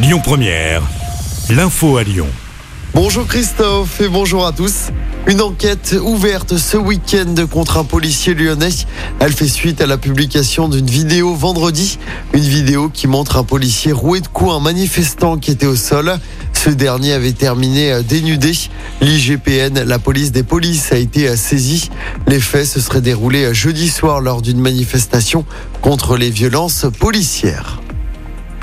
Lyon Première, l'info à Lyon. Bonjour Christophe et bonjour à tous. Une enquête ouverte ce week-end contre un policier lyonnais. Elle fait suite à la publication d'une vidéo vendredi. Une vidéo qui montre un policier roué de coups un manifestant qui était au sol. Ce dernier avait terminé dénudé. L'IGPN, la police des polices, a été saisie. Les faits se seraient déroulés jeudi soir lors d'une manifestation contre les violences policières.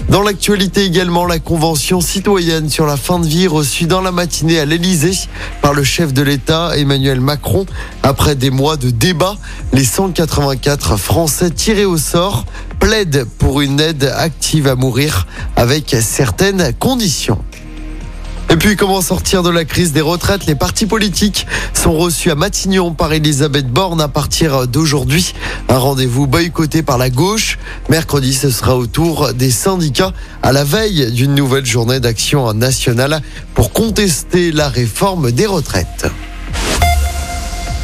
Dans l'actualité également, la convention citoyenne sur la fin de vie reçue dans la matinée à l'Elysée par le chef de l'État Emmanuel Macron. Après des mois de débat, les 184 Français tirés au sort plaident pour une aide active à mourir avec certaines conditions. Et puis, comment sortir de la crise des retraites? Les partis politiques sont reçus à Matignon par Elisabeth Borne à partir d'aujourd'hui. Un rendez-vous boycotté par la gauche. Mercredi, ce sera au tour des syndicats à la veille d'une nouvelle journée d'action nationale pour contester la réforme des retraites.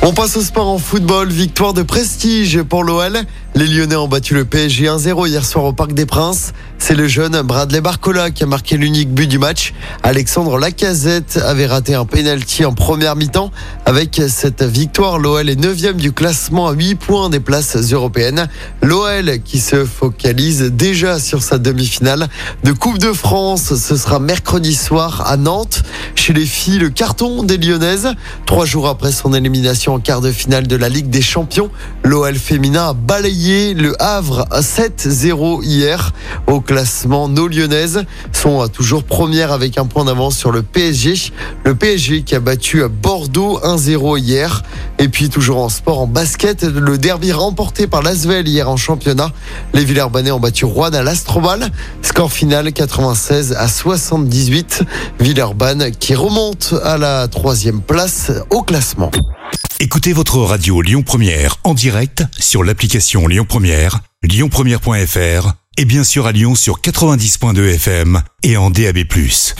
On passe au sport en football. Victoire de prestige pour l'OL. Les Lyonnais ont battu le PSG 1-0 hier soir au Parc des Princes. C'est le jeune Bradley Barcola qui a marqué l'unique but du match. Alexandre Lacazette avait raté un penalty en première mi-temps. Avec cette victoire, l'OL est 9 du classement à 8 points des places européennes. L'OL qui se focalise déjà sur sa demi-finale de Coupe de France. Ce sera mercredi soir à Nantes. Chez les filles, le carton des Lyonnaises. Trois jours après son élimination en quart de finale de la Ligue des Champions, l'OL féminin a balayé le Havre 7-0 hier au classement. Nos Lyonnaises sont toujours premières avec un point d'avance sur le PSG. Le PSG qui a battu Bordeaux 1-0 hier. Et puis toujours en sport, en basket, le derby remporté par l'Asvel hier en championnat. Les Villers-Banais ont battu Rouen à l'Astrobal. Score final 96 à 78. Villeurbanne qui remonte à la troisième place au classement. Écoutez votre radio Lyon Première en direct sur l'application Lyon Première, lyonpremière.fr et bien sûr à Lyon sur 90.2 FM et en DAB+.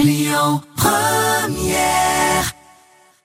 Lyon Première